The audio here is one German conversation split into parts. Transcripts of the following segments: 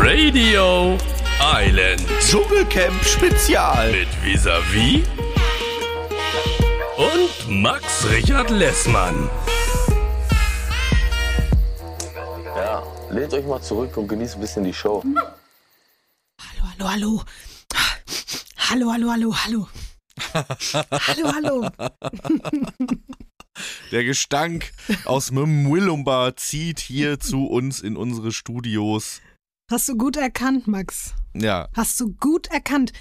Radio Island Dschungelcamp Spezial. mit Visavi und Max Richard Lessmann. Ja, lehnt euch mal zurück und genießt ein bisschen die Show. Hallo, hallo, hallo. Hallo, hallo, hallo, hallo. Hallo, hallo. Der Gestank aus Mwilumba zieht hier zu uns in unsere Studios. Hast du gut erkannt, Max. Ja, Hast du gut erkannt.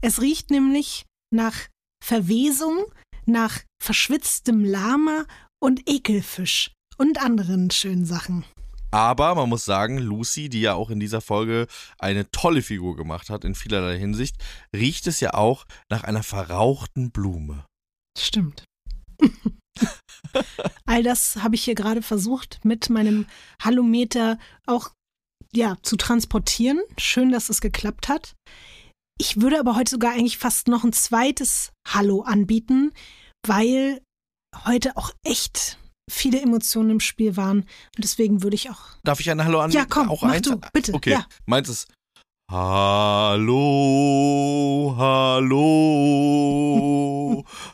Es riecht nämlich nach Verwesung, nach verschwitztem Lama und Ekelfisch und anderen schönen Sachen. Aber man muss sagen, Lucy, die ja auch in dieser Folge eine tolle Figur gemacht hat in vielerlei Hinsicht, riecht es ja auch nach einer verrauchten Blume. Stimmt. All das habe ich hier gerade versucht, mit meinem Hallometer auch ja, zu transportieren. Schön, dass es geklappt hat. Ich würde aber heute sogar eigentlich fast noch ein zweites Hallo anbieten, weil heute auch echt viele Emotionen im Spiel waren. Und deswegen würde ich auch. Darf ich ein Hallo an? Ja, komm, auch mach eins? du, bitte, Okay, ja. meins ist Hallo, hallo.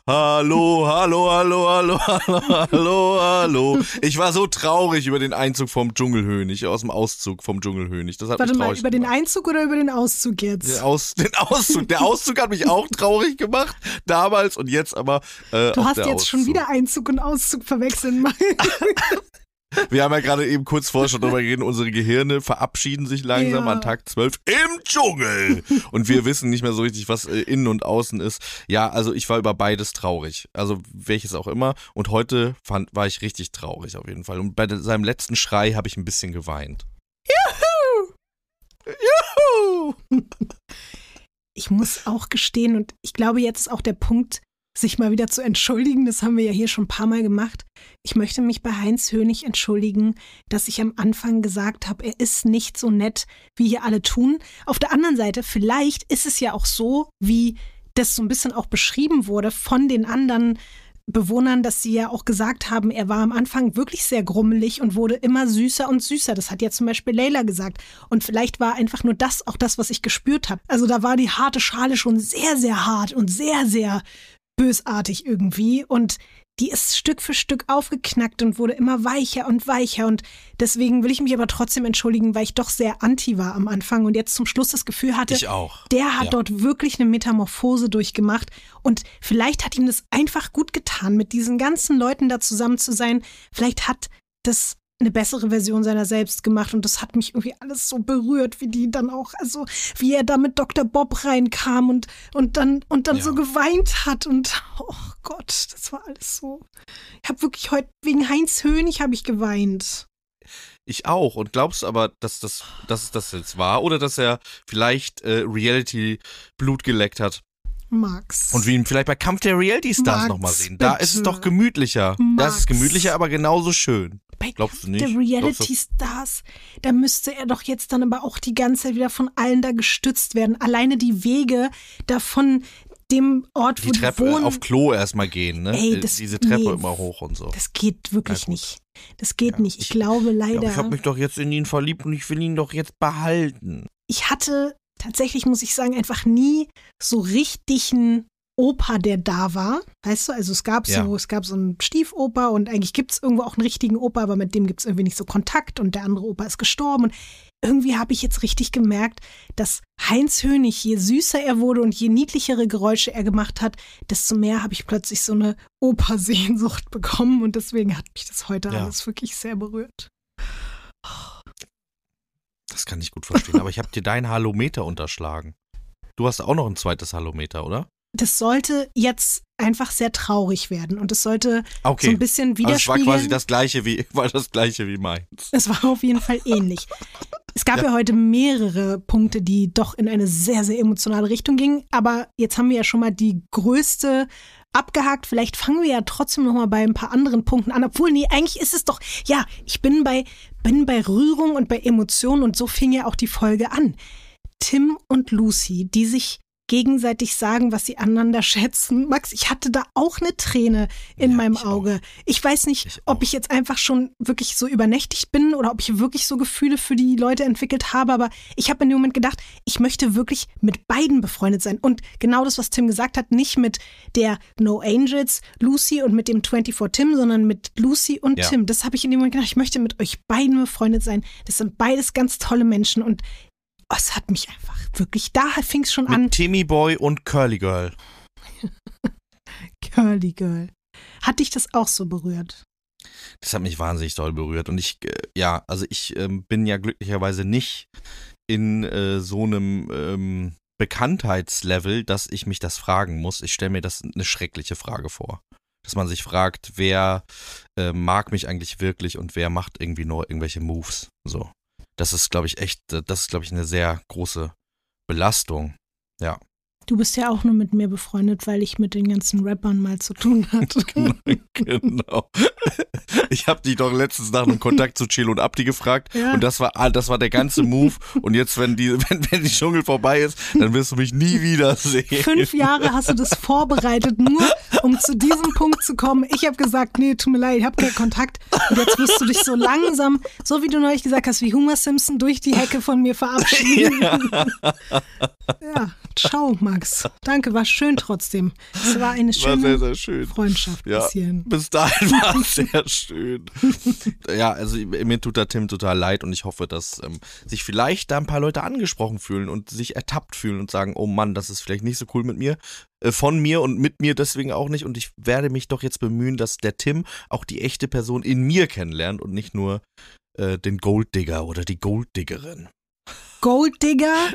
Hallo, hallo, hallo, hallo, hallo, hallo. Ich war so traurig über den Einzug vom Dschungelhönig, aus dem Auszug vom Dschungelhönig. Das hat Warte mich traurig mal, über gemacht. den Einzug oder über den Auszug jetzt? Den, Aus, den Auszug. Der Auszug hat mich auch traurig gemacht, damals und jetzt aber. Äh, du hast jetzt Auszug. schon wieder Einzug und Auszug verwechseln. Wir haben ja gerade eben kurz vorher schon drüber geredet, unsere Gehirne verabschieden sich langsam Ja. an Tag 12 im Dschungel. Und wir wissen nicht mehr so richtig, was äh, innen und außen ist. Ja, also ich war über beides traurig. Also welches auch immer. Und heute fand, war ich richtig traurig auf jeden Fall. Und bei seinem letzten Schrei habe ich ein bisschen geweint. Juhu! Juhu! ich muss auch gestehen, und ich glaube, jetzt ist auch der Punkt, sich mal wieder zu entschuldigen. Das haben wir ja hier schon ein paar Mal gemacht. Ich möchte mich bei Heinz Hönig entschuldigen, dass ich am Anfang gesagt habe, er ist nicht so nett, wie hier alle tun. Auf der anderen Seite, vielleicht ist es ja auch so, wie das so ein bisschen auch beschrieben wurde von den anderen Bewohnern, dass sie ja auch gesagt haben, er war am Anfang wirklich sehr grummelig und wurde immer süßer und süßer. Das hat ja zum Beispiel Leila gesagt. Und vielleicht war einfach nur das auch das, was ich gespürt habe. Also da war die harte Schale schon sehr, sehr hart und sehr, sehr bösartig irgendwie. Und die ist Stück für Stück aufgeknackt und wurde immer weicher und weicher. Und deswegen will ich mich aber trotzdem entschuldigen, weil ich doch sehr anti war am Anfang und jetzt zum Schluss das Gefühl hatte, Ich auch. der hat Ja. dort wirklich eine Metamorphose durchgemacht und vielleicht hat ihm das einfach gut getan, mit diesen ganzen Leuten da zusammen zu sein. Vielleicht hat das eine bessere Version seiner selbst gemacht und das hat mich irgendwie alles so berührt, wie die dann auch, also wie er da mit Dr. Bob reinkam und, und dann, und dann Ja. so geweint hat und oh Gott, das war alles so. Ich habe wirklich heute, wegen Heinz Hönig habe ich geweint. Ich auch. Und glaubst du aber, dass das, dass es das jetzt war? Oder dass er vielleicht äh, Reality Blut geleckt hat? Max. Und wir ihn vielleicht bei Kampf der Reality Stars Max, nochmal sehen. Da ist es doch gemütlicher. Da ist es Max. gemütlicher, aber genauso schön. Bei Glaubst du Kampf nicht? Der Reality Stars, da müsste er doch jetzt dann aber auch die ganze Zeit wieder von allen da gestützt werden. Alleine die Wege davon dem Ort, Die wo Treppe die wohnen, auf Klo erstmal gehen, ne? Ey, Äh, das- Diese Treppe nee. immer hoch und so. das geht wirklich nicht. Das geht Ja, nicht. Ich, ich- glaube Ja, leider. aber ich habe mich doch jetzt in ihn verliebt und ich will ihn doch jetzt behalten. ich hatte tatsächlich, muss ich sagen, einfach nie so richtigen Opa, der da war. Weißt du, also es gab Ja. so, es gab so einen Stiefoper und eigentlich gibt es irgendwo auch einen richtigen Opa, aber mit dem gibt es irgendwie nicht so Kontakt und der andere Opa ist gestorben. Und irgendwie habe ich jetzt richtig gemerkt, dass Heinz Hönig, je süßer er wurde und je niedlichere Geräusche er gemacht hat, desto mehr habe ich plötzlich so eine Opersehnsucht bekommen und deswegen hat mich das heute Ja. alles wirklich sehr berührt. Das kann ich gut verstehen. aber ich habe dir dein Halometer unterschlagen. Du hast auch noch ein zweites Halometer, oder? das sollte jetzt einfach sehr traurig werden und es sollte Okay. so ein bisschen also es war widerspiegeln. quasi das gleiche wie war das gleiche wie meins. es war auf jeden Fall ähnlich. Es gab ja. heute mehrere Punkte, die doch in eine sehr, sehr emotionale Richtung gingen. Aber jetzt haben wir ja schon mal die größte abgehakt. Vielleicht fangen wir ja trotzdem noch mal bei ein paar anderen Punkten an. Obwohl, nee, eigentlich ist es doch, ja, ich bin bei, bin bei Rührung und bei Emotionen und so fing ja auch die Folge an. Tim und Lucy, die sich gegenseitig sagen, was sie aneinander schätzen. Max, ich hatte da auch eine Träne in Ja, meinem ich auch. Auge. Ich weiß nicht, Ich ob auch. ich jetzt einfach schon wirklich so übernächtigt bin oder ob ich wirklich so Gefühle für die Leute entwickelt habe, aber ich habe in dem Moment gedacht, ich möchte wirklich mit beiden befreundet sein. Und genau das, was Tim gesagt hat, nicht mit der No Angels, Lucy und mit dem 24 Tim, sondern mit Lucy und Ja. Tim. Das habe ich in dem Moment gedacht, ich möchte mit euch beiden befreundet sein. Das sind beides ganz tolle Menschen und oh, es hat mich einfach wirklich, da fing es schon an. Mit Timmy Boy und Curly Girl. Curly Girl. Hat dich das auch so berührt? Das hat mich wahnsinnig doll berührt. Und ich, äh, ja, also ich ähm, bin ja glücklicherweise nicht in äh, so einem ähm, Bekanntheitslevel, dass ich mich das fragen muss. Ich stelle mir das eine schreckliche Frage vor. Dass man sich fragt, wer äh, mag mich eigentlich wirklich und wer macht irgendwie nur irgendwelche Moves. So. Das ist, glaube ich, echt, äh, das ist, glaube ich, eine sehr große Belastung. Ja. Du bist ja auch nur mit mir befreundet, weil ich mit den ganzen Rappern mal zu tun hatte. genau. Ich habe dich doch letztens nach einem Kontakt zu Chelo und Abdi gefragt Ja. und das war ah, das war der ganze Move und jetzt wenn die wenn, wenn die Dschungel vorbei ist, dann wirst du mich nie wiedersehen. Fünf Jahre hast du das vorbereitet, nur um zu diesem Punkt zu kommen. Ich habe gesagt, nee, tut mir leid, ich habe keinen Kontakt. Und jetzt wirst du dich so langsam, so wie du neulich gesagt hast, wie Homer Simpson durch die Hecke von mir verabschieden. Ja, ciao, Max. Danke, war schön trotzdem. Es war eine War schöne sehr sehr schön. Freundschaft Ja, bis hierhin. bis dahin war es sehr schön. ja, also mir tut der Tim total leid und ich hoffe, dass ähm, sich vielleicht da ein paar Leute angesprochen fühlen und sich ertappt fühlen und sagen, oh Mann, das ist vielleicht nicht so cool mit mir, äh, von mir und mit mir deswegen auch nicht und ich werde mich doch jetzt bemühen, dass der Tim auch die echte Person in mir kennenlernt und nicht nur äh, den Golddigger oder die Golddiggerin. Golddigger,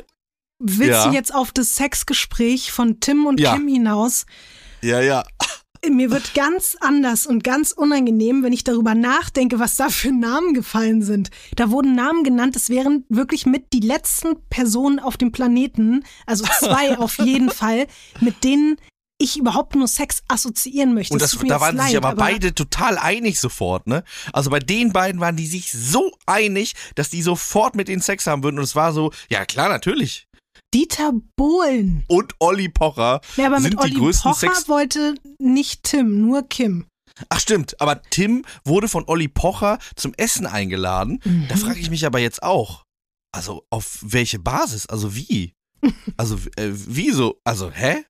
willst Ja. du jetzt auf das Sexgespräch von Tim und Ja. Kim hinaus? Ja, ja. Mir wird ganz anders und ganz unangenehm, wenn ich darüber nachdenke, was da für Namen gefallen sind. Da wurden Namen genannt, es wären wirklich mit die letzten Personen auf dem Planeten, also zwei auf jeden Fall, mit denen ich überhaupt nur Sex assoziieren möchte. Und das, mir da waren sie sich leid, aber beide total einig sofort, ne? Also bei den beiden waren die sich so einig, dass die sofort mit ihnen Sex haben würden. Und es war so, ja klar, natürlich. Dieter Bohlen. Und Olli Pocher Ja, aber sind mit Olli die größten Pocher Sex. wollte nicht Tim, nur Kim. Ach stimmt, aber Tim wurde von Olli Pocher zum Essen eingeladen. Mhm. Da frage ich mich aber jetzt auch, also auf welche Basis? Also wie? Also äh, wieso? Also hä?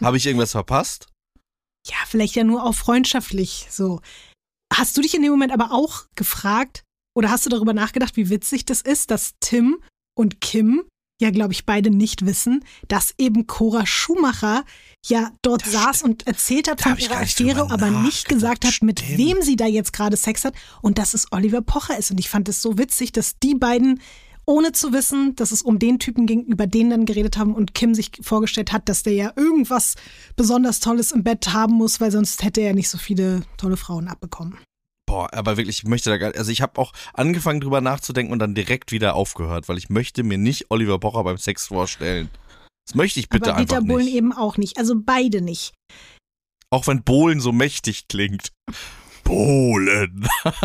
Habe ich irgendwas verpasst? Ja, vielleicht ja nur auch freundschaftlich so. Hast du dich in dem Moment aber auch gefragt oder hast du darüber nachgedacht, wie witzig das ist, dass Tim und Kim ja, glaube ich, beide nicht wissen, dass eben Cora Schumacher ja dort Das saß stimmt. und erzählt hat Da von ihrer Affäre, aber nicht gesagt hat, mit Stimmt. wem sie da jetzt gerade Sex hat und dass es Oliver Pocher ist. Und ich fand es so witzig, dass die beiden ohne zu wissen, dass es um den Typen ging, über den dann geredet haben und Kim sich vorgestellt hat, dass der ja irgendwas besonders Tolles im Bett haben muss, weil sonst hätte er nicht so viele tolle Frauen abbekommen. Boah, aber wirklich, ich möchte da gar also ich habe auch angefangen drüber nachzudenken und dann direkt wieder aufgehört, weil ich möchte mir nicht Oliver Pocher beim Sex vorstellen. Das möchte ich bitte aber Dieter einfach Bohlen nicht. eben auch nicht. Also beide nicht. Auch wenn Bohlen so mächtig klingt. Bohlen.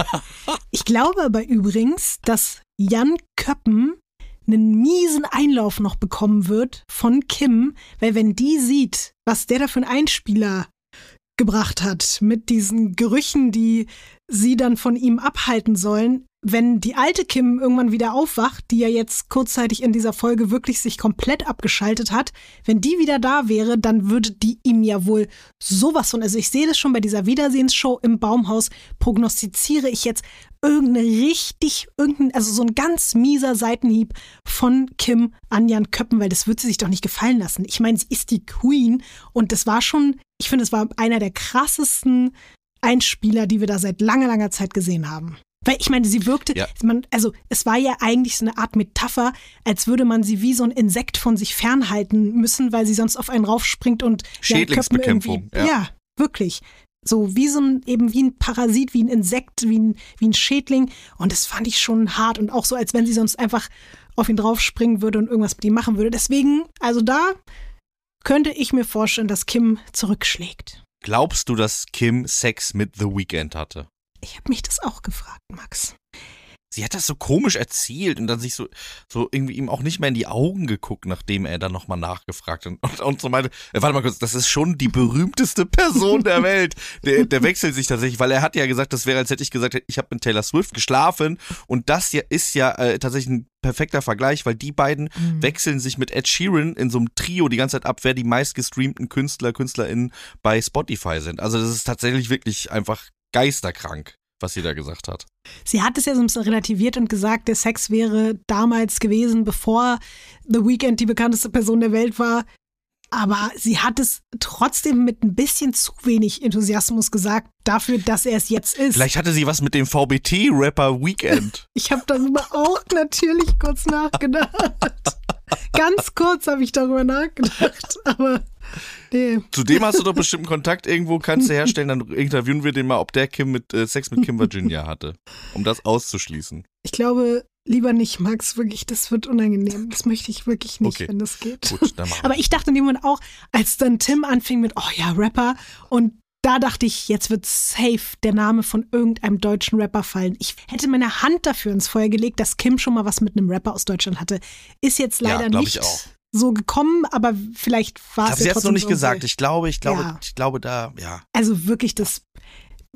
Ich glaube aber übrigens, dass Jan Köppen einen miesen Einlauf noch bekommen wird von Kim, weil wenn die sieht, was der da für einen Einspieler gebracht hat, mit diesen Gerüchen, die sie dann von ihm abhalten sollen, wenn die alte Kim irgendwann wieder aufwacht, die ja jetzt kurzzeitig in dieser Folge wirklich sich komplett abgeschaltet hat, wenn die wieder da wäre, dann würde die ihm ja wohl sowas von, also ich sehe das schon bei dieser Wiedersehensshow im Baumhaus, prognostiziere ich jetzt irgendeine richtig, irgendein, also so ein ganz mieser Seitenhieb von Kim an Jan Köppen, weil das wird sie sich doch nicht gefallen lassen. Ich meine, sie ist die Queen und das war schon, ich finde, es war einer der krassesten Einspieler, die wir da seit langer, langer Zeit gesehen haben. Weil ich meine, sie wirkte, Ja. man, also es war ja eigentlich so eine Art Metapher, als würde man sie wie so ein Insekt von sich fernhalten müssen, weil sie sonst auf einen raufspringt und Schädlingsbekämpfung, irgendwie- ja. ja, wirklich. So wie so ein, eben wie ein Parasit, wie ein Insekt, wie ein, wie ein Schädling. Und das fand ich schon hart und auch so, als wenn sie sonst einfach auf ihn draufspringen würde und irgendwas mit ihm machen würde. Deswegen, also da könnte ich mir vorstellen, dass Kim zurückschlägt. Glaubst du, dass Kim Sex mit The Weeknd hatte? Ich habe mich das auch gefragt, Max. sie hat das so komisch erzählt und dann sich so, so irgendwie ihm auch nicht mehr in die Augen geguckt, nachdem er dann nochmal nachgefragt hat und, und so meinte, äh, warte mal kurz, das ist schon die berühmteste Person der Welt. Der, der wechselt sich tatsächlich, weil er hat ja gesagt, das wäre, als hätte ich gesagt, ich habe mit Taylor Swift geschlafen und das hier ist ja äh, tatsächlich ein perfekter Vergleich, weil die beiden Mhm. wechseln sich mit Ed Sheeran in so einem Trio die ganze Zeit ab, wer die meistgestreamten Künstler, KünstlerInnen bei Spotify sind. Also das ist tatsächlich wirklich einfach geisterkrank, was sie da gesagt hat. Sie hat es ja so ein bisschen relativiert und gesagt, der Sex wäre damals gewesen, bevor The Weeknd die bekannteste Person der Welt war. Aber sie hat es trotzdem mit ein bisschen zu wenig Enthusiasmus gesagt, dafür, dass er es jetzt ist. Vielleicht hatte sie was mit dem VBT-Rapper Weekend. Ich habe darüber auch natürlich kurz nachgedacht. Ganz kurz habe ich darüber nachgedacht, aber nee. Zudem hast du doch bestimmt Kontakt irgendwo, kannst du herstellen, dann interviewen wir den mal, ob der Kim mit äh, Sex mit Kim Virginia hatte, um das auszuschließen. Ich glaube, lieber nicht, Max, wirklich, das wird unangenehm. Das möchte ich wirklich nicht, Okay. wenn das geht. Gut. Aber ich dachte in dem Moment auch, als dann Tim anfing mit, oh ja, Rapper, und da dachte ich, jetzt wird safe der Name von irgendeinem deutschen Rapper fallen. Ich hätte meine Hand dafür ins Feuer gelegt, dass Kim schon mal was mit einem Rapper aus Deutschland hatte. Ist jetzt Ja, leider ich nicht so gekommen, aber vielleicht war Ich es habe ja sie jetzt noch nicht so gesagt. irgendwie- Ich glaube, ich glaube, Ja. ich glaube da, ja. Also wirklich das.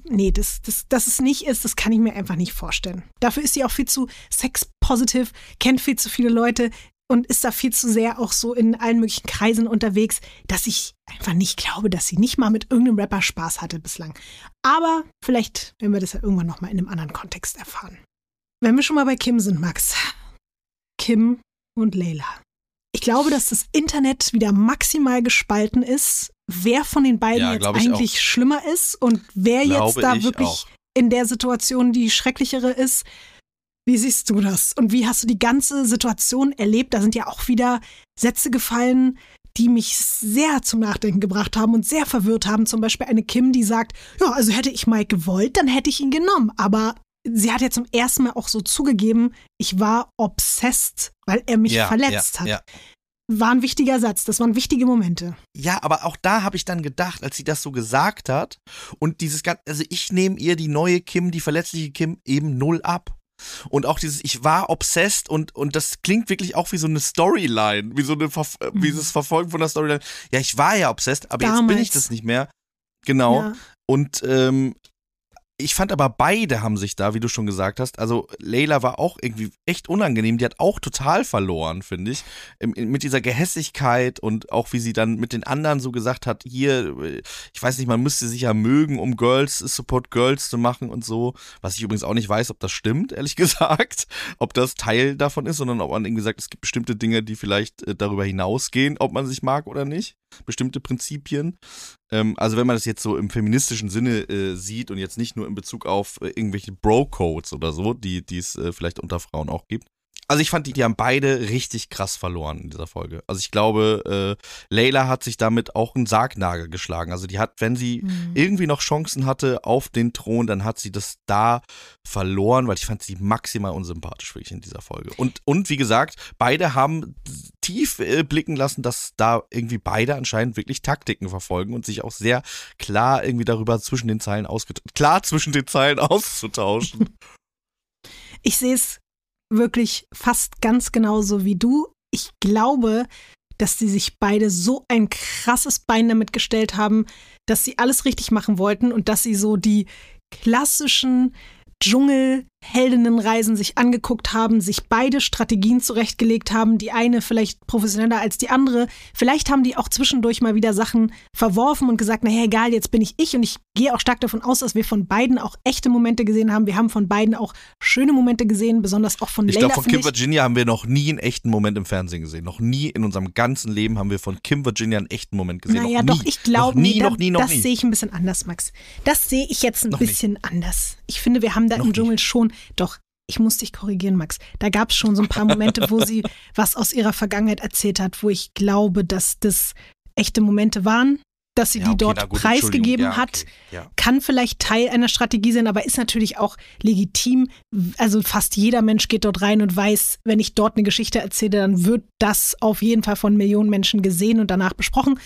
Nee, das, das, dass es nicht ist, das kann ich mir einfach nicht vorstellen. Dafür ist sie auch viel zu sex-positive, kennt viel zu viele Leute und ist da viel zu sehr auch so in allen möglichen Kreisen unterwegs, dass ich einfach nicht glaube, dass sie nicht mal mit irgendeinem Rapper Spaß hatte bislang. Aber vielleicht werden wir das ja irgendwann nochmal in einem anderen Kontext erfahren. Wenn wir schon mal bei Kim sind, Max. Kim und Leila. Ich glaube, dass das Internet wieder maximal gespalten ist, wer von den beiden Ja, jetzt eigentlich schlimmer ist und wer Glaube jetzt da ich wirklich auch. in der Situation die schrecklichere ist. Wie siehst du das? Und wie hast du die ganze Situation erlebt? Da sind ja auch wieder Sätze gefallen, die mich sehr zum Nachdenken gebracht haben und sehr verwirrt haben. Zum Beispiel eine Kim, die sagt, ja, also hätte ich Mike gewollt, dann hätte ich ihn genommen. Aber sie hat ja zum ersten Mal auch so zugegeben, ich war obsessed, weil er mich ja, verletzt ja, hat. Ja. War ein wichtiger Satz, das waren wichtige Momente. ja, aber auch da habe ich dann gedacht, als sie das so gesagt hat und dieses ganze, also ich nehme ihr die neue Kim, die verletzliche Kim eben null ab. Und auch dieses, ich war obsessed und, und das klingt wirklich auch wie so eine Storyline, wie so eine, Verf äh, wie das Verfolgen von der Storyline. Ja, ich war ja obsessed, aber jetzt bin Damals. ich das nicht mehr. Genau. Ja. Und ähm, ich fand aber beide haben sich da, wie du schon gesagt hast, also Leila war auch irgendwie echt unangenehm, die hat auch total verloren, finde ich, mit dieser Gehässigkeit und auch wie sie dann mit den anderen so gesagt hat, hier, äh, ich weiß nicht, man müsste sich ja mögen, um Girls, Support Girls zu machen und so, was ich übrigens auch nicht weiß, ob das stimmt, ehrlich gesagt, ob das Teil davon ist, sondern ob man irgendwie sagt, es gibt bestimmte Dinge, die vielleicht äh, darüber hinausgehen, ob man sich mag oder nicht, bestimmte Prinzipien. Ähm, also wenn man das jetzt so im feministischen Sinne äh, sieht und jetzt nicht nur in Bezug auf äh, irgendwelche Bro-Codes oder so, die es äh, vielleicht unter Frauen auch gibt. Also ich fand, die, die haben beide richtig krass verloren in dieser Folge. Also ich glaube, äh, Layla hat sich damit auch einen Sargnagel geschlagen. Also die hat, wenn sie Mhm. irgendwie noch Chancen hatte auf den Thron, dann hat sie das da verloren, weil ich fand sie maximal unsympathisch wirklich in dieser Folge. Und, und wie gesagt, beide haben tief äh, blicken lassen, dass da irgendwie beide anscheinend wirklich Taktiken verfolgen und sich auch sehr klar irgendwie darüber zwischen den Zeilen ausgetauscht, klar zwischen den Zeilen auszutauschen. Ich sehe es wirklich fast ganz genauso wie du. Ich glaube, dass sie sich beide so ein krasses Bein damit gestellt haben, dass sie alles richtig machen wollten und dass sie so die klassischen Dschungelheldinnenreisen sich angeguckt haben, sich beide Strategien zurechtgelegt haben, die eine vielleicht professioneller als die andere. Vielleicht haben die auch zwischendurch mal wieder Sachen verworfen und gesagt, naja, egal, jetzt bin ich ich und ich gehe auch stark davon aus, dass wir von beiden auch echte Momente gesehen haben. Wir haben von beiden auch schöne Momente gesehen, besonders auch von Ich Layla. glaube, von Kim Virginia haben wir noch nie einen echten Moment im Fernsehen gesehen. Noch nie in unserem ganzen Leben haben wir von Kim Virginia einen echten Moment gesehen. Naja, noch nie. doch, ich glaube, nie, noch nie, noch das nie. sehe ich ein bisschen anders, Max. Das sehe ich jetzt ein Noch nicht. bisschen anders. Ich finde, wir haben da Noch im nicht. Dschungel schon, doch, ich muss dich korrigieren, Max. Da gab es schon so ein paar Momente, wo sie was aus ihrer Vergangenheit erzählt hat, wo ich glaube, dass das echte Momente waren, dass sie Ja, die okay, dort gut, preisgegeben. Ja, hat. okay, ja. Kann vielleicht Teil einer Strategie sein, aber ist natürlich auch legitim. Also fast jeder Mensch geht dort rein und weiß, wenn ich dort eine Geschichte erzähle, dann wird das auf jeden Fall von Millionen Menschen gesehen und danach besprochen.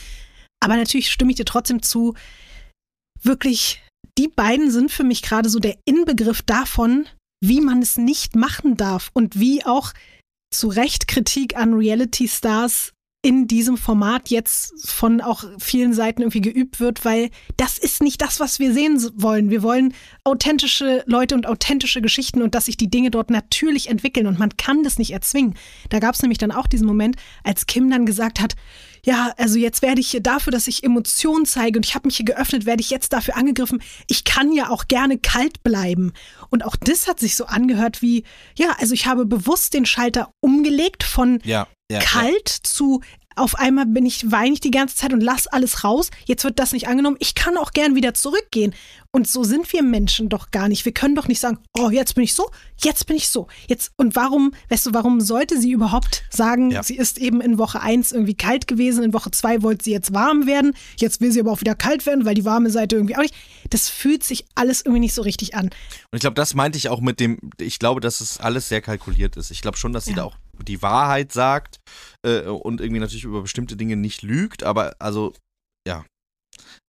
Aber natürlich stimme ich dir trotzdem zu. Wirklich, die beiden sind für mich gerade so der Inbegriff davon, wie man es nicht machen darf und wie auch zu Recht Kritik an Reality Stars in diesem Format jetzt von auch vielen Seiten irgendwie geübt wird, weil das ist nicht das, was wir sehen wollen. Wir wollen authentische Leute und authentische Geschichten und dass sich die Dinge dort natürlich entwickeln und man kann das nicht erzwingen. Da gab es nämlich dann auch diesen Moment, als Kim dann gesagt hat, ja, also jetzt werde ich hier dafür, dass ich Emotionen zeige und ich habe mich hier geöffnet, werde ich jetzt dafür angegriffen. Ich kann ja auch gerne kalt bleiben. Und auch das hat sich so angehört wie, ja, also ich habe bewusst den Schalter umgelegt von Ja, ja, kalt zu auf einmal bin ich weine ich die ganze Zeit und lass alles raus. Jetzt wird das nicht angenommen. Ich kann auch gern wieder zurückgehen. Und so sind wir Menschen doch gar nicht. Wir können doch nicht sagen, oh, jetzt bin ich so, jetzt bin ich so. Jetzt und warum, weißt du, warum sollte sie überhaupt sagen, Ja. sie ist eben in Woche 1 irgendwie kalt gewesen, in Woche 2 wollte sie jetzt warm werden, jetzt will sie aber auch wieder kalt werden, weil die warme Seite irgendwie auch nicht. Das fühlt sich alles irgendwie nicht so richtig an. Und ich glaube, das meinte ich auch mit dem, ich glaube, dass es alles sehr kalkuliert ist. Ich glaube schon, dass sie Ja. da auch die Wahrheit sagt äh, und irgendwie natürlich über bestimmte Dinge nicht lügt, aber also, ja.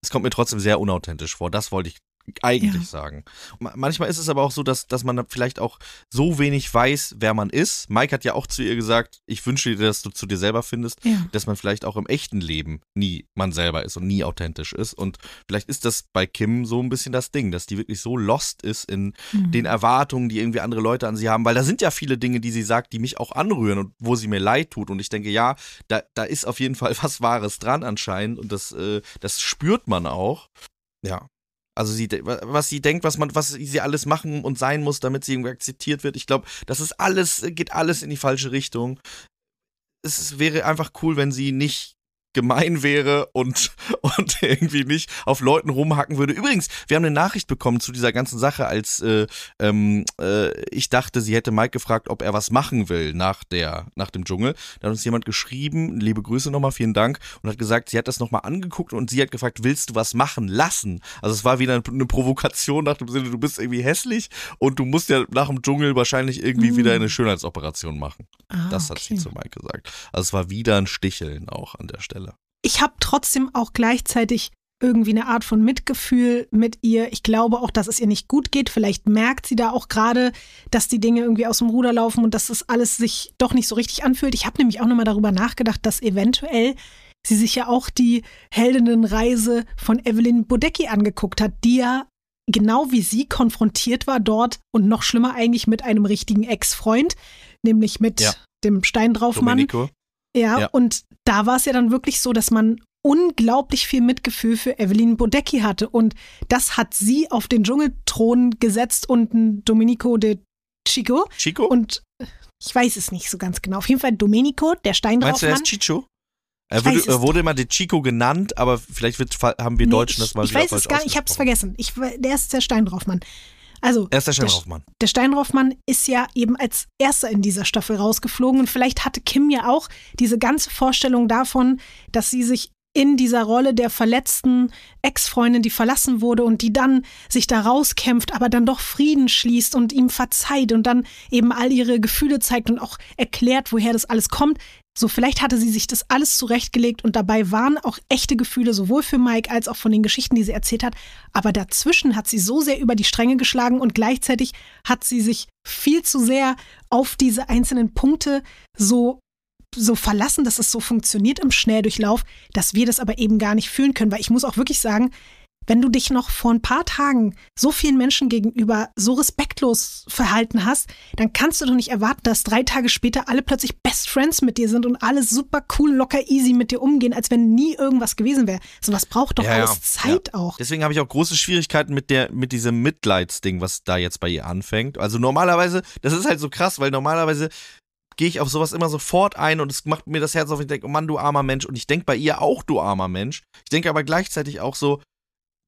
Es kommt mir trotzdem sehr unauthentisch vor. Das wollte ich eigentlich Ja. sagen. Ma- Manchmal ist es aber auch so, dass, dass man vielleicht auch so wenig weiß, wer man ist. Mike hat ja auch zu ihr gesagt, ich wünsche dir, dass du zu dir selber findest, Ja. dass man vielleicht auch im echten Leben nie man selber ist und nie authentisch ist. Und vielleicht ist das bei Kim so ein bisschen das Ding, dass die wirklich so lost ist in Mhm. den Erwartungen, die irgendwie andere Leute an sie haben, weil da sind ja viele Dinge, die sie sagt, die mich auch anrühren und wo sie mir leid tut. Und ich denke, ja, da, da ist auf jeden Fall was Wahres dran anscheinend und das, äh, das spürt man auch. Ja. Also sie, was sie denkt, was man, was sie alles machen und sein muss, damit sie irgendwie akzeptiert wird. Ich glaube, das ist alles, geht alles in die falsche Richtung. Es wäre einfach cool, wenn sie nicht gemein wäre und, und irgendwie nicht auf Leuten rumhacken würde. Übrigens, wir haben eine Nachricht bekommen zu dieser ganzen Sache, als äh, ähm, äh, ich dachte, sie hätte Mike gefragt, ob er was machen will nach der, nach dem Dschungel. Da hat uns jemand geschrieben, liebe Grüße nochmal, vielen Dank, und hat gesagt, sie hat das nochmal angeguckt und sie hat gefragt, willst du was machen lassen? Also es war wieder eine Provokation nach dem Sinne, du bist irgendwie hässlich und du musst ja nach dem Dschungel wahrscheinlich irgendwie Mm. wieder eine Schönheitsoperation machen. Ah, Das hat okay. sie zu Mike gesagt. Also es war wieder ein Sticheln auch an der Stelle. Ich habe trotzdem auch gleichzeitig irgendwie eine Art von Mitgefühl mit ihr. Ich glaube auch, dass es ihr nicht gut geht. Vielleicht merkt sie da auch gerade, dass die Dinge irgendwie aus dem Ruder laufen und dass das alles sich doch nicht so richtig anfühlt. Ich habe nämlich auch nochmal darüber nachgedacht, dass eventuell sie sich ja auch die Heldinnenreise von Evelyn Bodecki angeguckt hat, die ja genau wie sie konfrontiert war dort und noch schlimmer eigentlich mit einem richtigen Ex-Freund, nämlich mit Ja. dem Steindraufmann. Domenico? Ja, Ja. und da war es ja dann wirklich so, dass man unglaublich viel Mitgefühl für Evelyn Bodecki hatte. Und das hat sie auf den Dschungelthron gesetzt und Domenico de Chico. Chico? Und ich weiß es nicht so ganz genau. Auf jeden Fall Domenico, der Meinst du, er ist Chicho? Er wurde, er wurde immer de Chico genannt, aber vielleicht wird, haben wir Nee, Deutschen das ich, mal ich wieder weiß falsch es gar nicht, ich habe es vergessen. Ich, der ist der Steindraufmann. Also, Er ist der Der Steinraufmann. der Steindraufmann ist ja eben als erster in dieser Staffel rausgeflogen und vielleicht hatte Kim ja auch diese ganze Vorstellung davon, dass sie sich in dieser Rolle der verletzten Ex-Freundin, die verlassen wurde und die dann sich da rauskämpft, aber dann doch Frieden schließt und ihm verzeiht und dann eben all ihre Gefühle zeigt und auch erklärt, woher das alles kommt. So, vielleicht hatte sie sich das alles zurechtgelegt und dabei waren auch echte Gefühle, sowohl für Mike als auch von den Geschichten, die sie erzählt hat. Aber dazwischen hat sie so sehr über die Stränge geschlagen und gleichzeitig hat sie sich viel zu sehr auf diese einzelnen Punkte so so verlassen, dass es so funktioniert im Schnelldurchlauf, dass wir das aber eben gar nicht fühlen können. Weil ich muss auch wirklich sagen, wenn du dich noch vor ein paar Tagen so vielen Menschen gegenüber so respektlos verhalten hast, dann kannst du doch nicht erwarten, dass drei Tage später alle plötzlich Best Friends mit dir sind und alle super cool, locker, easy mit dir umgehen, als wenn nie irgendwas gewesen wäre. Sowas braucht doch Ja, ja, alles Zeit auch. Deswegen habe ich auch große Schwierigkeiten mit der, mit diesem Mitleidsding, was da jetzt bei ihr anfängt. Also normalerweise, das ist halt so krass, weil normalerweise gehe ich auf sowas immer sofort ein und es macht mir das Herz auf. Ich denke, oh Mann, du armer Mensch. Und ich denke bei ihr auch, du armer Mensch. Ich denke aber gleichzeitig auch so,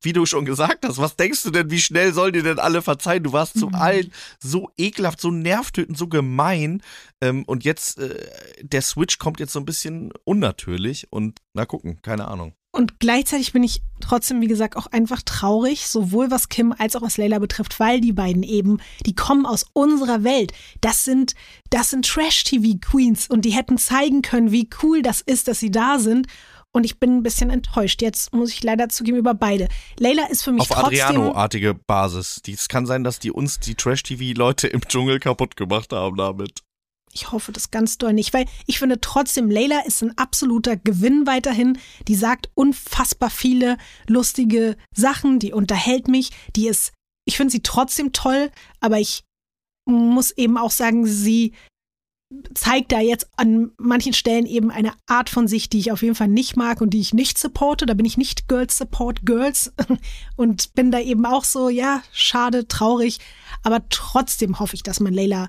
wie du schon gesagt hast, was denkst du denn, wie schnell sollen dir denn alle verzeihen? Du warst zu Mhm. allen so ekelhaft, so nervtötend, so gemein. Ähm, und jetzt, äh, der Switch kommt jetzt so ein bisschen unnatürlich und na gucken, keine Ahnung. Und gleichzeitig bin ich trotzdem, wie gesagt, auch einfach traurig, sowohl was Kim als auch was Layla betrifft, weil die beiden eben, die kommen aus unserer Welt. Das sind, das sind Trash-TV-Queens und die hätten zeigen können, wie cool das ist, dass sie da sind. und ich bin ein bisschen enttäuscht. Jetzt muss ich leider zugeben über beide. Layla ist für mich Auf trotzdem. Adriano-artige Basis. Es kann sein, dass die uns, die Trash-TV-Leute im Dschungel kaputt gemacht haben damit. Ich hoffe das ganz doll nicht, weil ich finde trotzdem, Layla ist ein absoluter Gewinn weiterhin. Die sagt unfassbar viele lustige Sachen, die unterhält mich, die ist, ich finde sie trotzdem toll, aber ich muss eben auch sagen, sie zeigt da jetzt an manchen Stellen eben eine Art von sich, die ich auf jeden Fall nicht mag und die ich nicht supporte. Da bin ich nicht Girls Support Girls und bin da eben auch so, ja, schade, traurig. Aber trotzdem hoffe ich, dass man Layla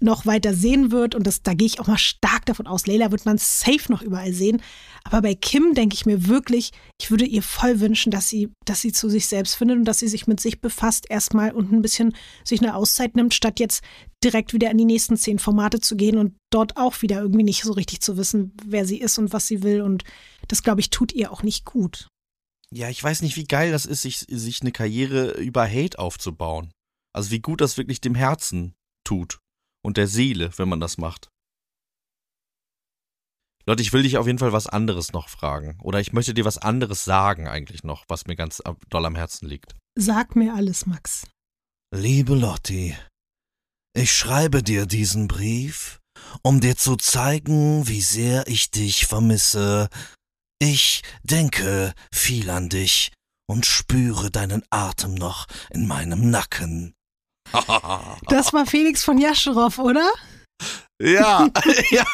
noch weiter sehen wird und das, da gehe ich auch mal stark davon aus. Layla wird man safe noch überall sehen. Aber bei Kim denke ich mir wirklich, ich würde ihr voll wünschen, dass sie, dass sie zu sich selbst findet und dass sie sich mit sich befasst erstmal und ein bisschen sich eine Auszeit nimmt, statt jetzt direkt wieder in die nächsten zehn Formate zu gehen und dort auch wieder irgendwie nicht so richtig zu wissen, wer sie ist und was sie will. Und das, glaube ich, tut ihr auch nicht gut. Ja, ich weiß nicht, wie geil das ist, sich, sich eine Karriere über Hate aufzubauen. Also wie gut das wirklich dem Herzen tut und der Seele, wenn man das macht. Leute, ich will dich auf jeden Fall was anderes noch fragen. Oder ich möchte dir was anderes sagen eigentlich noch, was mir ganz am- doll am Herzen liegt. Sag mir alles, Max. Liebe Lotti, ich schreibe dir diesen Brief, um dir zu zeigen, wie sehr ich dich vermisse. Ich denke viel an dich und spüre deinen Atem noch in meinem Nacken. Das war Felix von Jascherow, oder? ja, ja.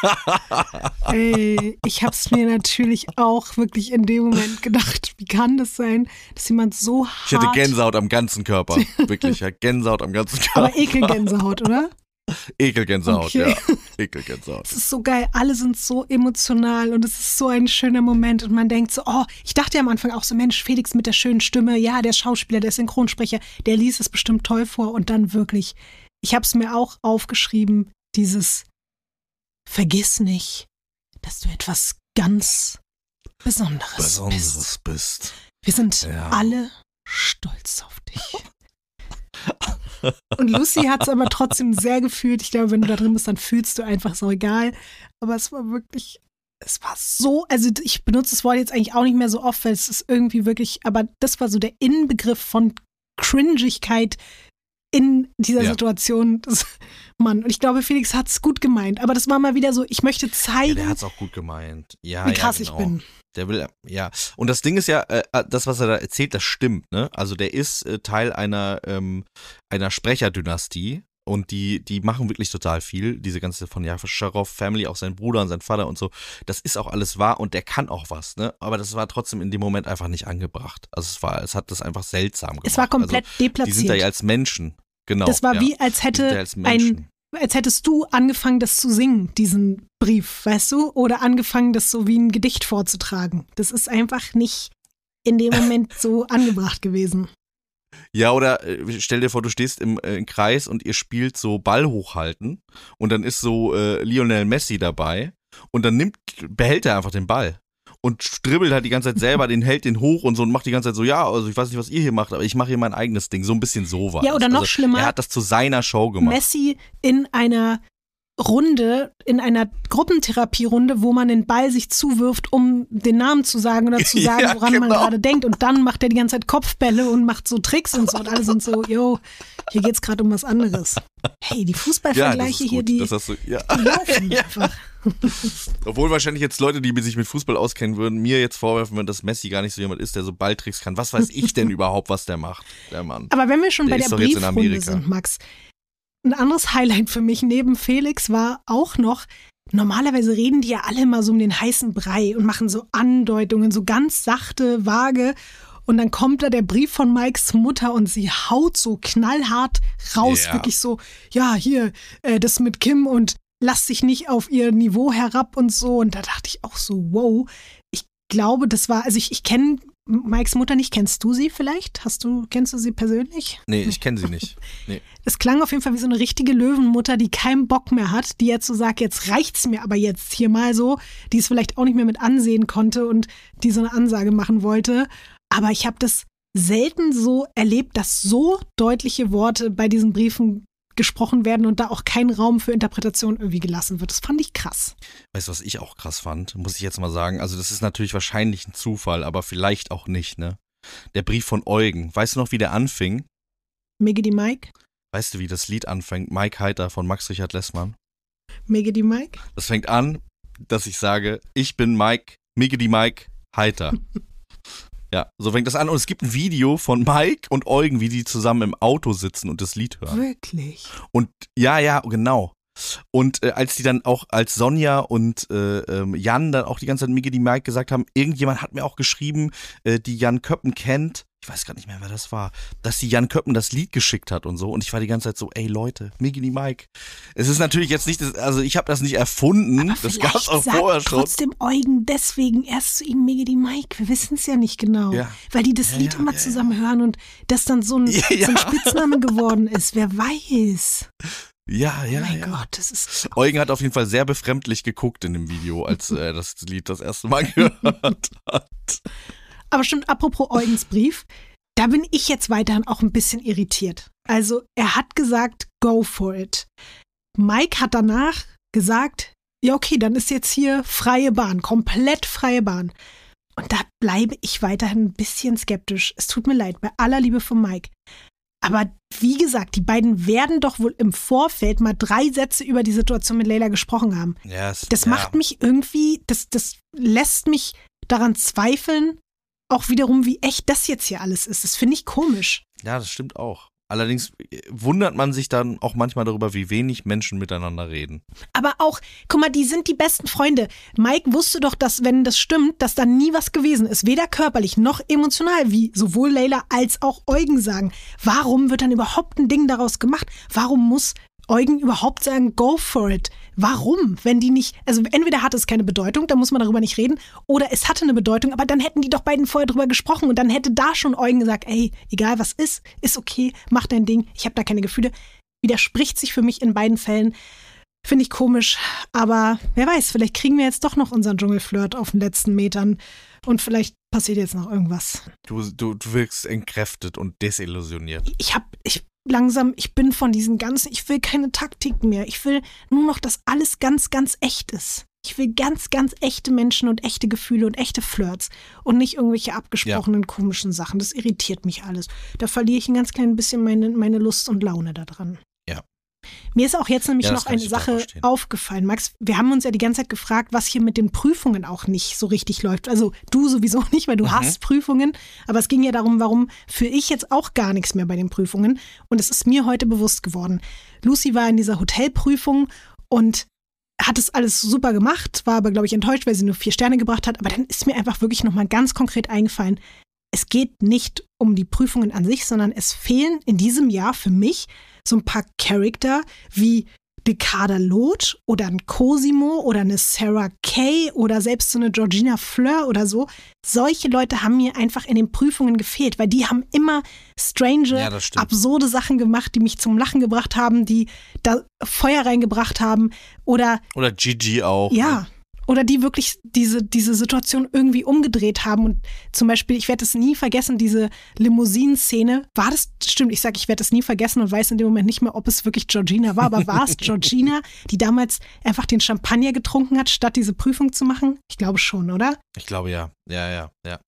Ey, ich hab's mir natürlich auch wirklich in dem Moment gedacht, wie kann das sein, dass jemand so hart, Ich hatte Gänsehaut am ganzen Körper. Wirklich, ja, Gänsehaut am ganzen Körper. aber Ekelgänsehaut, oder? Ekelgänsehaut, Okay. ja. Ekelgänsehaut. Es ist so geil, alle sind so emotional und es ist so ein schöner Moment und man denkt so, oh, ich dachte ja am Anfang auch so, Mensch, Felix mit der schönen Stimme, ja, der Schauspieler, der Synchronsprecher, der liest es bestimmt toll vor und dann wirklich, ich hab's mir auch aufgeschrieben, dieses Vergiss nicht, dass du etwas ganz Besonderes, bist. Besonderes bist. Wir sind Ja. alle stolz auf dich. Und Lucy hat es aber trotzdem sehr gefühlt. Ich glaube, wenn du da drin bist, dann fühlst du einfach so egal. Aber es war wirklich, es war so, also ich benutze das Wort jetzt eigentlich auch nicht mehr so oft, weil es ist irgendwie wirklich, aber das war so der Inbegriff von Cringigkeit in dieser Ja. Situation. Das, Mann, und ich glaube, Felix hat es gut gemeint. Aber das war mal wieder so, ich möchte Ja, zeigen, der hat's auch gut gemeint. Ja, wie krass ja, ich genau. bin. Der will, ja. Und das Ding ist ja, äh, das, was er da erzählt, das stimmt, ne? Also der ist äh, Teil einer, ähm, einer Sprecherdynastie und die, die machen wirklich total viel. Diese ganze von Jafarow Family, auch sein Bruder und sein Vater und so. Das ist auch alles wahr und der kann auch was, ne? Aber das war trotzdem in dem Moment einfach nicht angebracht. Also es war, es hat das einfach seltsam gemacht. Es war komplett also, Die deplatziert. sind da ja als Menschen. Genau. das war ja. wie, als hätte als ein als hättest du angefangen, das zu singen, diesen Brief, weißt du? Oder angefangen, das so wie ein Gedicht vorzutragen. Das ist einfach nicht in dem Moment so angebracht gewesen. Ja, oder äh, stell dir vor, du stehst im, äh, im Kreis und ihr spielt so Ball hochhalten und dann ist so äh, Lionel Messi dabei und dann nimmt, behält er einfach den Ball und stribbelt halt die ganze Zeit selber, den hält den hoch und so und macht die ganze Zeit so, ja, also ich weiß nicht, was ihr hier macht, aber ich mache hier mein eigenes Ding. So ein bisschen so war Ja, oder noch also, schlimmer, Er hat das zu seiner Show gemacht. Messi in einer Runde, in einer Gruppentherapierunde, wo man den Ball sich zuwirft, um den Namen zu sagen oder zu sagen, Ja, woran man genau. gerade denkt. Und dann macht er die ganze Zeit Kopfbälle und macht so Tricks und so. Und alle sind so, yo, hier geht's gerade um was anderes. Hey, die ja, Fußballvergleiche ist hier, die, du, ja. die laufen einfach. Obwohl wahrscheinlich jetzt Leute, die sich mit Fußball auskennen würden, mir jetzt vorwerfen würden, dass Messi gar nicht so jemand ist, der so Balltricks kann. Was weiß ich denn überhaupt, was der macht, der Mann? Aber wenn wir schon Der bei der Briefrunde sind, Max, ein anderes Highlight für mich neben Felix war auch noch, normalerweise reden die ja alle immer so um den heißen Brei und machen so Andeutungen, so ganz sachte, vage. Und dann kommt da der Brief von Mikes Mutter und sie haut so knallhart raus, Ja. wirklich so, ja, hier, äh, das mit Kim und lass sich nicht auf ihr Niveau herab und so. Und da dachte ich auch so, wow, ich glaube, das war, also ich, ich kenne Mikes Mutter nicht. Kennst du sie vielleicht? Hast du, kennst du sie persönlich? Nee, ich kenne sie nicht. Nee. Es klang auf jeden Fall wie so eine richtige Löwenmutter, die keinen Bock mehr hat, die jetzt so sagt, jetzt reicht's mir aber jetzt hier mal so, die es vielleicht auch nicht mehr mit ansehen konnte und die so eine Ansage machen wollte. Aber ich habe das selten so erlebt, dass so deutliche Worte bei diesen Briefen gesprochen werden und da auch kein Raum für Interpretation irgendwie gelassen wird. Das fand ich krass. Weißt du, was ich auch krass fand? Muss ich jetzt mal sagen. Also, das ist natürlich wahrscheinlich ein Zufall, aber vielleicht auch nicht, ne? Der Brief von Eugen. Weißt du noch, wie der anfing? Die Mike? Weißt du, wie das Lied anfängt? Mike Heiter von Max Richard Lessmann. Die Mike? Das fängt an, dass ich sage, ich bin Mike, Mige die Mike Heiter. ja, so fängt das an. Und es gibt ein Video von Mike und Eugen, wie die zusammen im Auto sitzen und das Lied hören. Wirklich? Und ja, ja, genau. Und äh, als die dann auch, als Sonja und äh, ähm, Jan dann auch die ganze Zeit Migi die Mike gesagt haben, irgendjemand hat mir auch geschrieben, äh, die Jan Köppen kennt, ich weiß gar nicht mehr, wer das war, dass die Jan Köppen das Lied geschickt hat und so. Und ich war die ganze Zeit so, ey Leute, die Mike. Es ist natürlich jetzt nicht, das, also ich habe das nicht erfunden, Aber das vielleicht gab's auch vorher schon. trotzdem Eugen deswegen erst zu ihm die Mike. Wir wissen es ja nicht genau. Ja. Weil die das Ja, Lied ja, immer zusammen hören und das dann so ein, so ein. Spitzname geworden ist. Wer weiß. Ja, ja, oh mein ja. Gott, das ist. Eugen hat auf jeden Fall sehr befremdlich geguckt in dem Video, als er das Lied das erste Mal gehört hat. Aber stimmt, apropos Eugens Brief, da bin ich jetzt weiterhin auch ein bisschen irritiert. Also, er hat gesagt, go for it. Mike hat danach gesagt, ja, okay, dann ist jetzt hier freie Bahn, komplett freie Bahn. Und da bleibe ich weiterhin ein bisschen skeptisch. Es tut mir leid, bei aller Liebe von Mike. Aber wie gesagt, die beiden werden doch wohl im Vorfeld mal drei Sätze über die Situation mit Leila gesprochen haben. Ja, es- Das ja. macht mich irgendwie, das, das lässt mich daran zweifeln, auch wiederum, wie echt das jetzt hier alles ist. Das finde ich komisch. Ja, das stimmt auch. Allerdings äh, wundert man sich dann auch manchmal darüber, wie wenig Menschen miteinander reden. Aber auch, guck mal, die sind die besten Freunde. Mike wusste doch, dass, wenn das stimmt, dass da nie was gewesen ist. Weder körperlich noch emotional, wie sowohl Leila als auch Eugen sagen. Warum wird dann überhaupt ein Ding daraus gemacht? Warum muss Eugen überhaupt sagen, go for it? Warum? Wenn die nicht, also entweder hat es keine Bedeutung, dann muss man darüber nicht reden, oder es hatte eine Bedeutung, aber dann hätten die doch beiden vorher drüber gesprochen und dann hätte da schon Eugen gesagt, ey, egal was ist, ist okay, mach dein Ding, ich habe da keine Gefühle. Widerspricht sich für mich in beiden Fällen. Finde ich komisch, aber wer weiß, vielleicht kriegen wir jetzt doch noch unseren Dschungelflirt auf den letzten Metern und vielleicht passiert jetzt noch irgendwas. Du, du, du wirkst entkräftet und desillusioniert. Ich hab, ich langsam, ich bin von diesen ganzen, ich will keine Taktik mehr. Ich will nur noch, dass alles ganz, ganz echt ist. Ich will ganz, ganz echte Menschen und echte Gefühle und echte Flirts und nicht irgendwelche abgesprochenen komischen Sachen. Das irritiert mich alles. Da verliere ich ein ganz klein bisschen meine, meine Lust und Laune daran. Mir ist auch jetzt nämlich Ja, noch eine Sache aufgefallen. Max, wir haben uns ja die ganze Zeit gefragt, was hier mit den Prüfungen auch nicht so richtig läuft. Also du sowieso nicht, weil du Mhm. hast Prüfungen. Aber es ging ja darum, warum für ich jetzt auch gar nichts mehr bei den Prüfungen. Und es ist mir heute bewusst geworden. Lucy war in dieser Hotelprüfung und hat es alles super gemacht, war aber, glaube ich, enttäuscht, weil sie nur vier Sterne gebracht hat. Aber dann ist mir einfach wirklich nochmal ganz konkret eingefallen, es geht nicht um die Prüfungen an sich, sondern es fehlen in diesem Jahr für mich so ein paar Charakter wie Dekada Loth oder ein Cosimo oder eine Sarah Kay oder selbst so eine Georgina Fleur oder so. Solche Leute haben mir einfach in den Prüfungen gefehlt, weil die haben immer strange, Ja, absurde Sachen gemacht, die mich zum Lachen gebracht haben, die da Feuer reingebracht haben oder Oder Gigi auch. ne? Oder die wirklich diese, diese Situation irgendwie umgedreht haben. Und zum Beispiel, ich werde es nie vergessen, diese Limousinen-Szene. War das, stimmt, ich sage, ich werde es nie vergessen und weiß in dem Moment nicht mehr, ob es wirklich Georgina war. Aber war es Georgina, die damals einfach den Champagner getrunken hat, statt diese Prüfung zu machen? Ich glaube schon, oder? Ich glaube ja. Ja, ja, ja.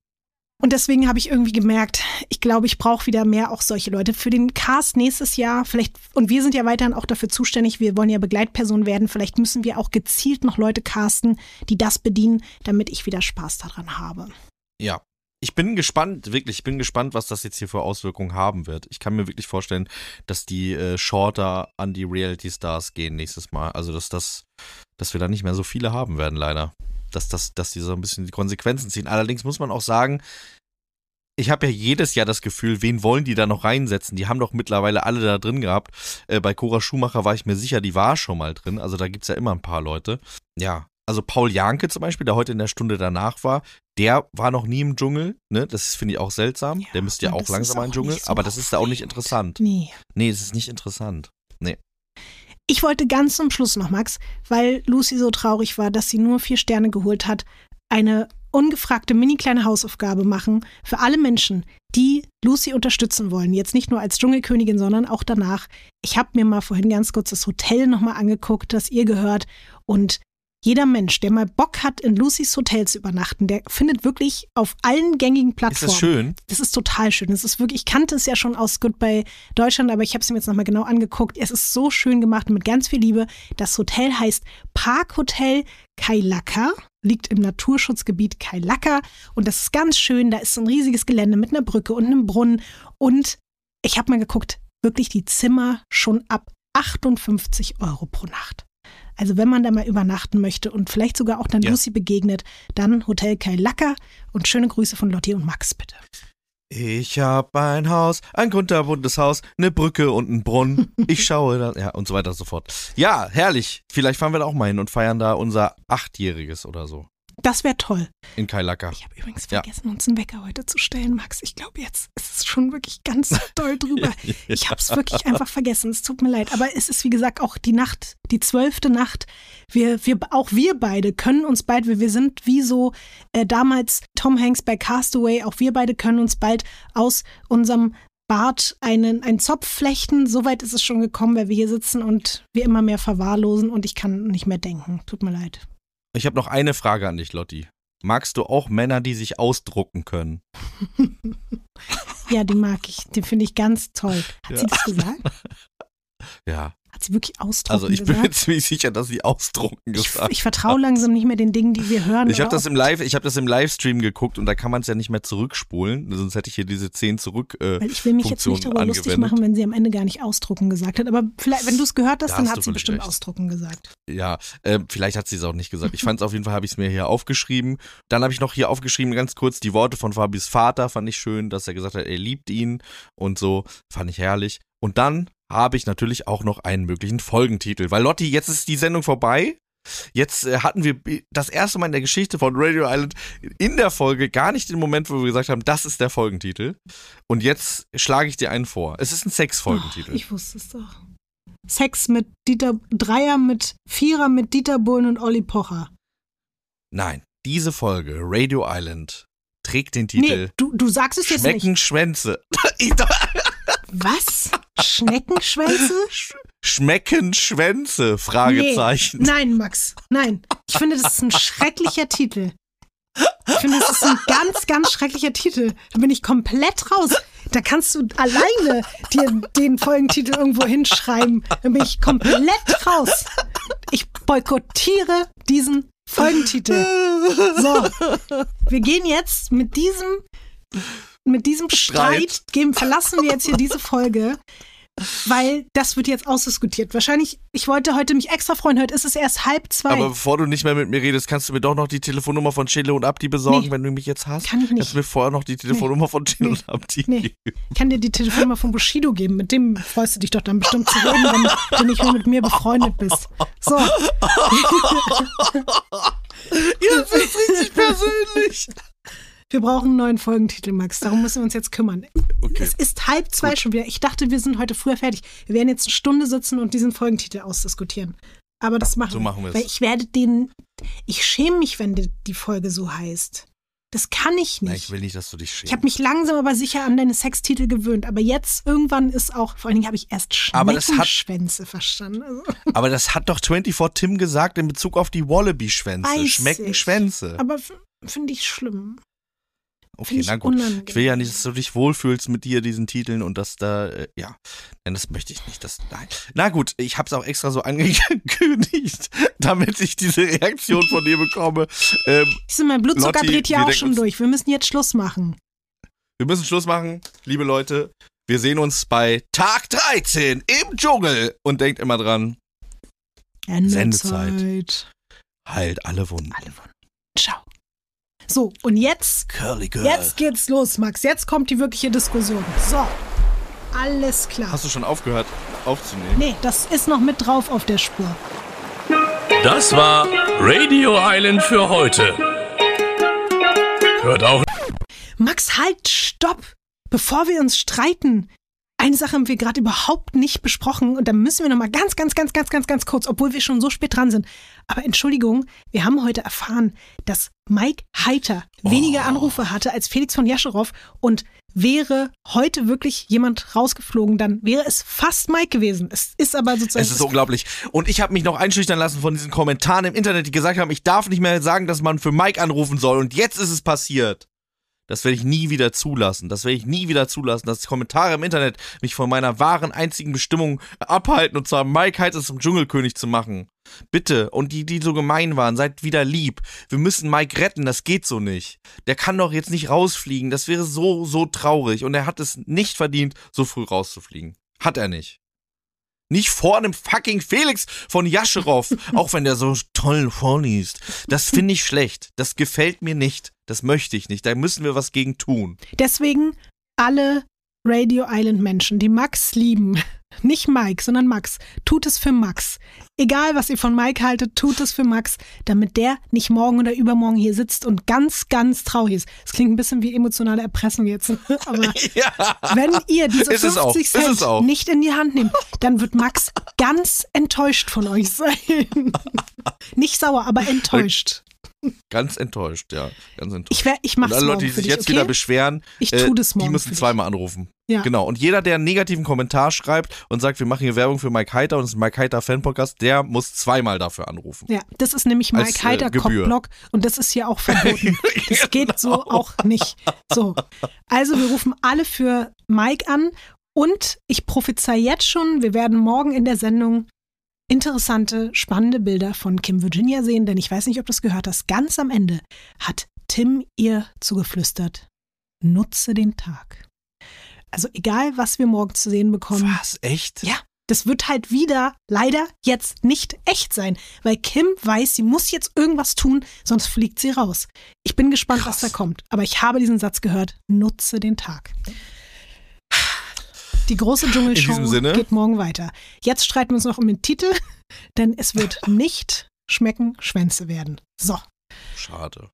Und deswegen habe ich irgendwie gemerkt, ich glaube, ich brauche wieder mehr auch solche Leute für den Cast nächstes Jahr. Vielleicht, und wir sind ja weiterhin auch dafür zuständig, wir wollen ja Begleitperson werden. Vielleicht müssen wir auch gezielt noch Leute casten, die das bedienen, damit ich wieder Spaß daran habe. Ja. Ich bin gespannt, wirklich, ich bin gespannt, was das jetzt hier für Auswirkungen haben wird. Ich kann mir wirklich vorstellen, dass die äh, Shorter an die Reality Stars gehen nächstes Mal. Also, dass das, dass wir da nicht mehr so viele haben werden, leider. Dass, das, dass die so ein bisschen die Konsequenzen ziehen. Allerdings muss man auch sagen, ich habe ja jedes Jahr das Gefühl, wen wollen die da noch reinsetzen? Die haben doch mittlerweile alle da drin gehabt. Äh, bei Cora Schumacher war ich mir sicher, die war schon mal drin. Also da gibt's ja immer ein paar Leute. Ja, also Paul Janke zum Beispiel, der heute in der Stunde danach war, der war noch nie im Dschungel. Ne? Das finde ich auch seltsam. Ja, der müsste ja auch langsam im auch Dschungel. so aber das ist da auch nicht interessant. Nee. Nee, das ist nicht interessant. Ich wollte ganz zum Schluss noch, Max, weil Lucy so traurig war, dass sie nur vier Sterne geholt hat, eine ungefragte mini kleine Hausaufgabe machen für alle Menschen, die Lucy unterstützen wollen. Jetzt nicht nur als Dschungelkönigin, sondern auch danach. Ich habe mir mal vorhin ganz kurz das Hotel nochmal angeguckt, das ihr gehört. Und jeder Mensch, der mal Bock hat, in Lucys Hotel zu übernachten, der findet wirklich auf allen gängigen Ist Plattformen. das schön? Das ist total schön. Es ist wirklich, ich kannte es ja schon aus Goodbye Deutschland, aber ich habe es mir jetzt nochmal genau angeguckt. Es ist so schön gemacht mit ganz viel Liebe. Das Hotel heißt Parkhotel Kailaka, liegt im Naturschutzgebiet Kailaka und das ist ganz schön. Da ist so ein riesiges Gelände mit einer Brücke und einem Brunnen und ich habe mal geguckt, wirklich die Zimmer schon ab 58 Euro pro Nacht. Also wenn man da mal übernachten möchte und vielleicht sogar auch dann Ja. Lucy begegnet, dann Hotel Kailaka und schöne Grüße von Lotti und Max bitte. Ich hab ein Haus, ein kunterbuntes Haus, eine Brücke und einen Brunnen. Ich schaue da, ja, und so weiter und so fort. Ja, herrlich. Vielleicht fahren wir da auch mal hin und feiern da unser Achtjähriges oder so. Das wäre toll. In Kailaka. Ich habe übrigens Ja. vergessen, uns einen Wecker heute zu stellen, Max. Ich glaube, jetzt ist es schon wirklich ganz doll drüber. Ich habe es wirklich einfach vergessen. Es tut mir leid. Aber es ist, wie gesagt, auch die Nacht, die zwölfte Nacht. Wir, wir, auch wir beide können uns bald, wir wir sind wie so äh, damals Tom Hanks bei Castaway, auch wir beide können uns bald aus unserem Bart einen, einen Zopf flechten. Soweit ist es schon gekommen, weil wir hier sitzen und wir immer mehr verwahrlosen und ich kann nicht mehr denken. Tut mir leid. Ich habe noch eine Frage an dich, Lotti. Magst du auch Männer, die sich ausdrucken können? Ja, die mag ich. Die finde ich ganz toll. Hat Ja. sie das gesagt? Ja. Hat sie wirklich ausdrucken Also ich bin mir gesagt? ziemlich sicher, dass sie ausdrucken Ich, gesagt ich vertraue langsam nicht mehr den Dingen, die wir hören. Ich habe das im Live, ich habe das im Livestream geguckt und da kann man es ja nicht mehr zurückspulen, sonst hätte ich hier diese 10 zurück. Äh, Weil ich will mich jetzt Funktion nicht darüber lustig angewendet. machen, wenn sie am Ende gar nicht ausdrucken gesagt hat. Aber vielleicht, wenn du es gehört hast, Da dann hast hat sie bestimmt recht. ausdrucken gesagt. ja, äh, vielleicht hat sie es auch nicht gesagt. Ich fand es auf jeden Fall, habe ich es mir hier aufgeschrieben. Dann habe ich noch hier aufgeschrieben, ganz kurz die Worte von Fabis Vater, fand ich schön, dass er gesagt hat, er liebt ihn und so, fand ich herrlich. Und dann habe ich natürlich auch noch einen möglichen Folgentitel, weil Lotti, jetzt ist die Sendung vorbei. Jetzt äh, hatten wir das erste Mal in der Geschichte von Radio Island in der Folge gar nicht den Moment, wo wir gesagt haben, das ist der Folgentitel. Und jetzt schlage ich dir einen vor. Es ist ein Sex-Folgentitel. Oh, ich wusste es doch. Sex mit Dieter, Dreier mit Vierer mit Dieter Bohlen und Olli Pocher. Nein, diese Folge, Radio Island, trägt den Titel Nee, du, du sagst es jetzt nicht. Schmecken Schwänze. Was? Schneckenschwänze? Schmecken Schwänze? Fragezeichen. Nee. Nein, Max. Nein. Ich finde, das ist ein schrecklicher Titel. Ich finde, das ist ein ganz, ganz schrecklicher Titel. Da bin ich komplett raus. Da kannst du alleine dir den Folgentitel irgendwo hinschreiben. Da bin ich komplett raus. Ich boykottiere diesen Folgentitel. So, wir gehen jetzt mit diesem, mit diesem Streit, Streit. gehen, verlassen wir jetzt hier diese Folge, weil das wird jetzt ausdiskutiert. Wahrscheinlich, ich wollte heute mich extra freuen, heute ist es erst halb zwei. Aber bevor du nicht mehr mit mir redest, kannst du mir doch noch die Telefonnummer von Chile und Abdi besorgen, Nee. wenn du mich jetzt hast? Kann ich nicht. Kannst du mir vorher noch die Telefonnummer von Chile Nee. und Abdi Nee. geben? Ich kann dir die Telefonnummer von Bushido geben. Mit dem freust du dich doch dann bestimmt zu reden, wenn du nicht mehr mit mir befreundet bist. So, Jetzt wird's richtig persönlich. wir brauchen einen neuen Folgentitel, Max. Darum müssen wir uns jetzt kümmern. Okay. Es ist halb zwei schon wieder. Ich dachte, wir sind heute früher fertig. Wir werden jetzt eine Stunde sitzen und diesen Folgentitel ausdiskutieren. Aber das machen So wir. machen wir's. Weil ich werde den. Ich schäme mich, wenn die, Folge so heißt. Das kann ich Nein, nicht. ich will nicht, dass du dich Ich habe schämst. mich langsam aber sicher an deine Sextitel gewöhnt, aber jetzt irgendwann ist auch, vor allen Dingen habe ich erst Aber das hat- Schneckenschwänze verstanden. Also, Aber das hat doch 24 Tim gesagt in Bezug auf die Wallaby-Schwänze. Schmecken ich. Schwänze. aber finde ich schlimm. Okay, na gut. unangenehm. Ich will ja nicht, dass du dich wohlfühlst mit dir, diesen Titeln und dass da, äh, ja. Nein, das möchte ich nicht. Das, nein. Na gut, ich habe es auch extra so angekündigt, damit ich diese Reaktion von dir bekomme. Ähm, Ich mein Blutzucker Lotti, dreht ja auch schon durch. Wir müssen jetzt Schluss machen. wir müssen Schluss machen, liebe Leute. Wir sehen uns bei Tag 13 im Dschungel. Und denkt immer dran, Ende Sendezeit. Zeit. heilt alle Wunden. Alle Wunden. Ciao. So, und jetzt, Curly Girl. jetzt geht's los, Max. Jetzt kommt die wirkliche Diskussion. So, alles klar. Hast du schon aufgehört aufzunehmen? Nee, das ist noch mit drauf auf der Spur. Das war Radio Island für heute. Hört auch Max, halt, stopp! Bevor wir uns streiten. Eine Sache haben wir gerade überhaupt nicht besprochen und da müssen wir noch mal ganz, ganz, ganz, ganz, ganz, ganz kurz, obwohl wir schon so spät dran sind. Aber Entschuldigung, wir haben heute erfahren, dass Mike Heiter weniger Oh. Anrufe hatte als Felix von Jascherow und wäre heute wirklich jemand rausgeflogen, dann wäre es fast Mike gewesen. Es ist aber sozusagen. Es ist unglaublich. Und ich habe mich noch einschüchtern lassen von diesen Kommentaren im Internet, die gesagt haben, ich darf nicht mehr sagen, dass man für Mike anrufen soll. Und jetzt ist es passiert. Das werde ich nie wieder zulassen. Das werde ich nie wieder zulassen, dass Kommentare im Internet mich von meiner wahren einzigen Bestimmung abhalten, und zwar Mike Heitz zum Dschungelkönig zu machen. Bitte. Und die, die so gemein waren, seid wieder lieb. Wir müssen Mike retten, das geht so nicht. Der kann doch jetzt nicht rausfliegen. Das wäre so, so traurig. Und er hat es nicht verdient, so früh rauszufliegen. Hat er nicht. Nicht vor einem fucking Felix von Jascherow, auch wenn der so toll vorliest. Das finde ich schlecht. Das gefällt mir nicht. Das möchte ich nicht. Da müssen wir was gegen tun. Deswegen alle Radio Island Menschen, die Max lieben, nicht Mike, sondern Max, tut es für Max. Egal, was ihr von Mike haltet, tut es für Max, damit der nicht morgen oder übermorgen hier sitzt und ganz, ganz traurig ist. Es klingt ein bisschen wie emotionale Erpressung jetzt, aber Ja. wenn ihr diese Ist es auch. 50 Ist es Cent nicht in die Hand nehmt, dann wird Max ganz enttäuscht von euch sein. nicht sauer, aber enttäuscht. Ganz enttäuscht, ja. Ganz enttäuscht. Ich, wär, ich Und mach's alle Leute, die sich jetzt okay? wieder beschweren, Ich äh, das morgen die müssen zweimal anrufen. Ja. Genau. Und jeder, der einen negativen Kommentar schreibt und sagt, wir machen hier Werbung für Mike Heiter und es ist ein Mike Heiter Fan-Podcast, der muss zweimal dafür anrufen. Ja, das ist nämlich Als, Mike äh, Heiter Gebühr. Cockblock und das ist hier auch verboten. Das geht so Genau. auch nicht. So. Also wir rufen alle für Mike an und ich prophezei jetzt schon, wir werden morgen in der Sendung interessante, spannende Bilder von Kim Virginia sehen, denn ich weiß nicht, ob du das gehört hast. Ganz am Ende hat Tim ihr zugeflüstert, nutze den Tag. Also egal, was wir morgen zu sehen bekommen. Was? Echt? Ja, das wird halt wieder leider jetzt nicht echt sein, weil Kim weiß, sie muss jetzt irgendwas tun, sonst fliegt sie raus. Ich bin gespannt, was da Krass. kommt, aber ich habe diesen Satz gehört, nutze den Tag. Die große Dschungelshow geht morgen weiter. Jetzt streiten wir uns noch um den Titel, denn es wird nicht schmecken Schwänze werden. So, Schade.